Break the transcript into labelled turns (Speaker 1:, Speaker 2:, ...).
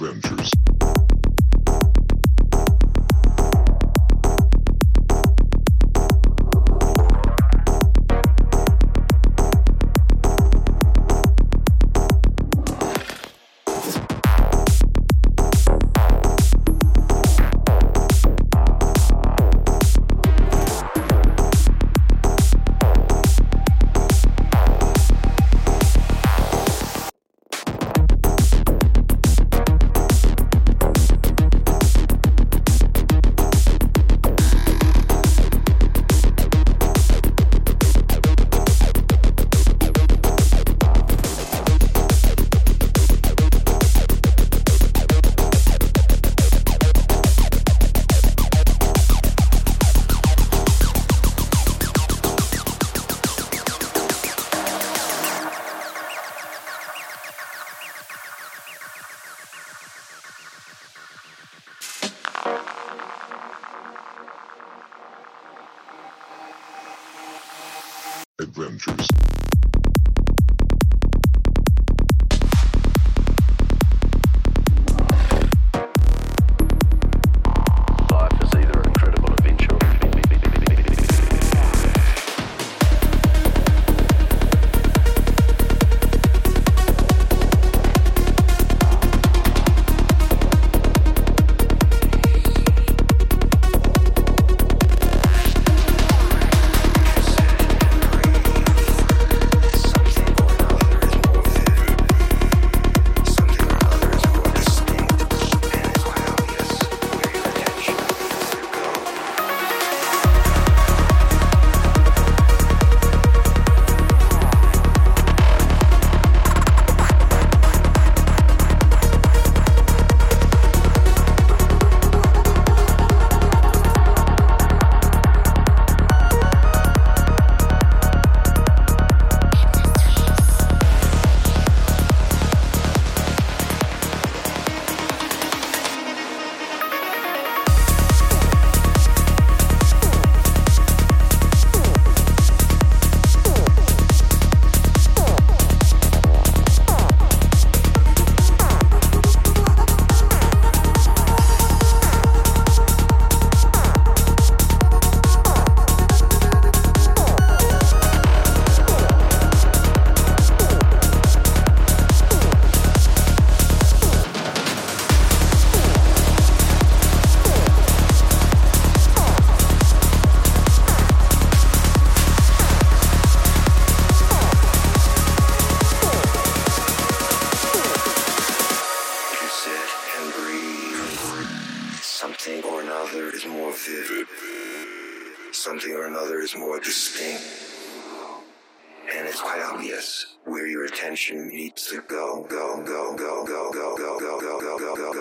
Speaker 1: Avengers. adventures. attention needs to go, go, go, go, go, go, go, go, go, go, go, go.